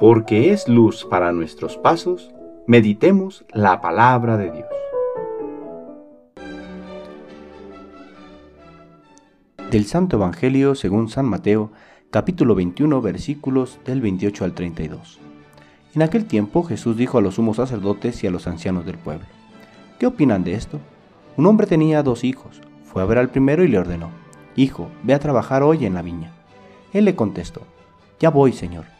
porque es luz para nuestros pasos, meditemos la palabra de Dios. Del Santo Evangelio según San Mateo, capítulo 21, versículos del 28 al 32. En aquel tiempo Jesús dijo a los sumos sacerdotes y a los ancianos del pueblo, ¿qué opinan de esto? Un hombre tenía dos hijos, fue a ver al primero y le ordenó, Hijo, ve a trabajar hoy en la viña. Él le contestó, Ya voy, Señor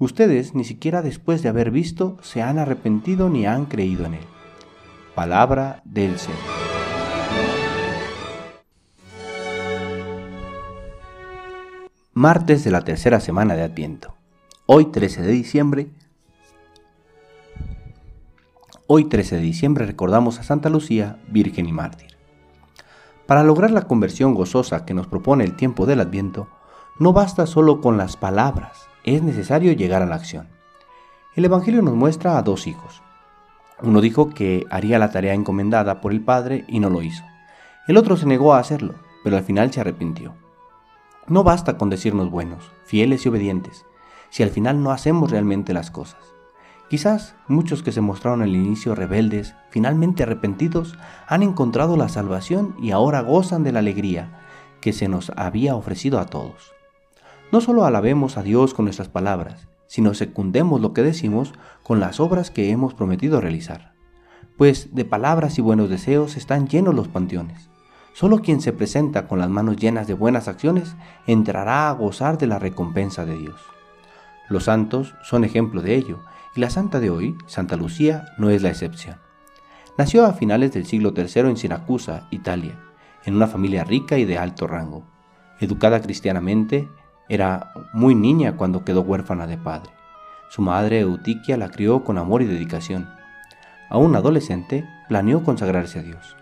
Ustedes ni siquiera después de haber visto se han arrepentido ni han creído en Él. Palabra del Señor. Martes de la tercera semana de Adviento. Hoy 13 de diciembre. Hoy 13 de diciembre recordamos a Santa Lucía, Virgen y Mártir. Para lograr la conversión gozosa que nos propone el tiempo del Adviento, no basta solo con las palabras, es necesario llegar a la acción. El Evangelio nos muestra a dos hijos. Uno dijo que haría la tarea encomendada por el Padre y no lo hizo. El otro se negó a hacerlo, pero al final se arrepintió. No basta con decirnos buenos, fieles y obedientes, si al final no hacemos realmente las cosas. Quizás muchos que se mostraron al inicio rebeldes, finalmente arrepentidos, han encontrado la salvación y ahora gozan de la alegría que se nos había ofrecido a todos. No solo alabemos a Dios con nuestras palabras, sino secundemos lo que decimos con las obras que hemos prometido realizar. Pues de palabras y buenos deseos están llenos los panteones. Solo quien se presenta con las manos llenas de buenas acciones entrará a gozar de la recompensa de Dios. Los santos son ejemplo de ello, y la santa de hoy, Santa Lucía, no es la excepción. Nació a finales del siglo III en Siracusa, Italia, en una familia rica y de alto rango. Educada cristianamente, era muy niña cuando quedó huérfana de padre. Su madre Eutiquia la crió con amor y dedicación. Aún adolescente, planeó consagrarse a Dios.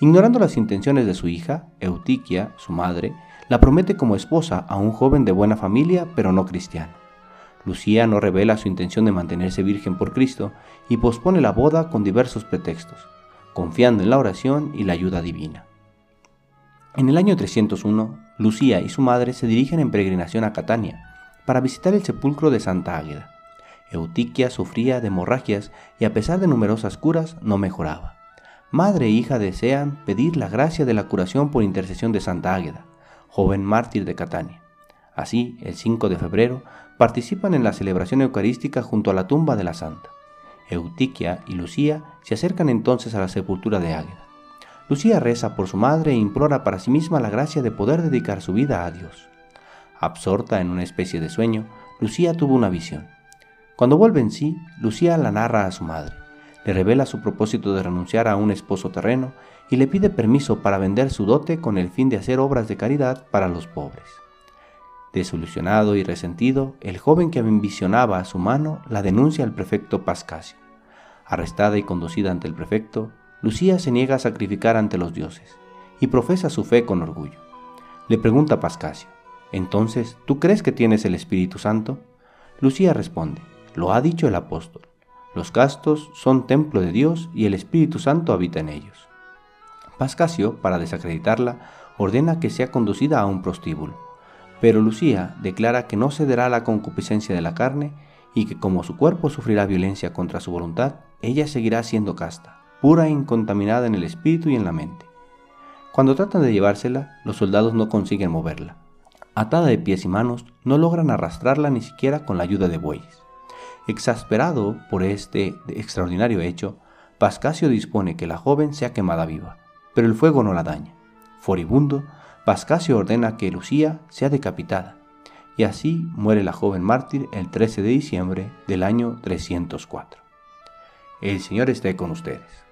Ignorando las intenciones de su hija, Eutiquia, su madre, la promete como esposa a un joven de buena familia pero no cristiano. Lucía no revela su intención de mantenerse virgen por Cristo y pospone la boda con diversos pretextos, confiando en la oración y la ayuda divina. En el año 301, Lucía y su madre se dirigen en peregrinación a Catania para visitar el sepulcro de Santa Águeda. Eutiquia sufría de hemorragias y a pesar de numerosas curas no mejoraba. Madre e hija desean pedir la gracia de la curación por intercesión de Santa Águeda, joven mártir de Catania. Así, el 5 de febrero, participan en la celebración eucarística junto a la tumba de la santa. Eutiquia y Lucía se acercan entonces a la sepultura de Águeda. Lucía reza por su madre e implora para sí misma la gracia de poder dedicar su vida a Dios. Absorta en una especie de sueño, Lucía tuvo una visión. Cuando vuelve en sí, Lucía la narra a su madre, le revela su propósito de renunciar a un esposo terreno y le pide permiso para vender su dote con el fin de hacer obras de caridad para los pobres. Desilusionado y resentido, el joven que ambicionaba a su mano la denuncia al prefecto Pascasio. Arrestada y conducida ante el prefecto, Lucía se niega a sacrificar ante los dioses y profesa su fe con orgullo. Le pregunta a Pascasio, entonces, ¿tú crees que tienes el Espíritu Santo? Lucía responde, lo ha dicho el apóstol, los castos son templo de Dios y el Espíritu Santo habita en ellos. Pascasio, para desacreditarla, ordena que sea conducida a un prostíbulo, pero Lucía declara que no cederá a la concupiscencia de la carne y que como su cuerpo sufrirá violencia contra su voluntad, ella seguirá siendo casta pura e incontaminada en el espíritu y en la mente. Cuando tratan de llevársela, los soldados no consiguen moverla. Atada de pies y manos, no logran arrastrarla ni siquiera con la ayuda de bueyes. Exasperado por este extraordinario hecho, Pascasio dispone que la joven sea quemada viva, pero el fuego no la daña. Furibundo, Pascasio ordena que Lucía sea decapitada, y así muere la joven mártir el 13 de diciembre del año 304. El Señor esté con ustedes.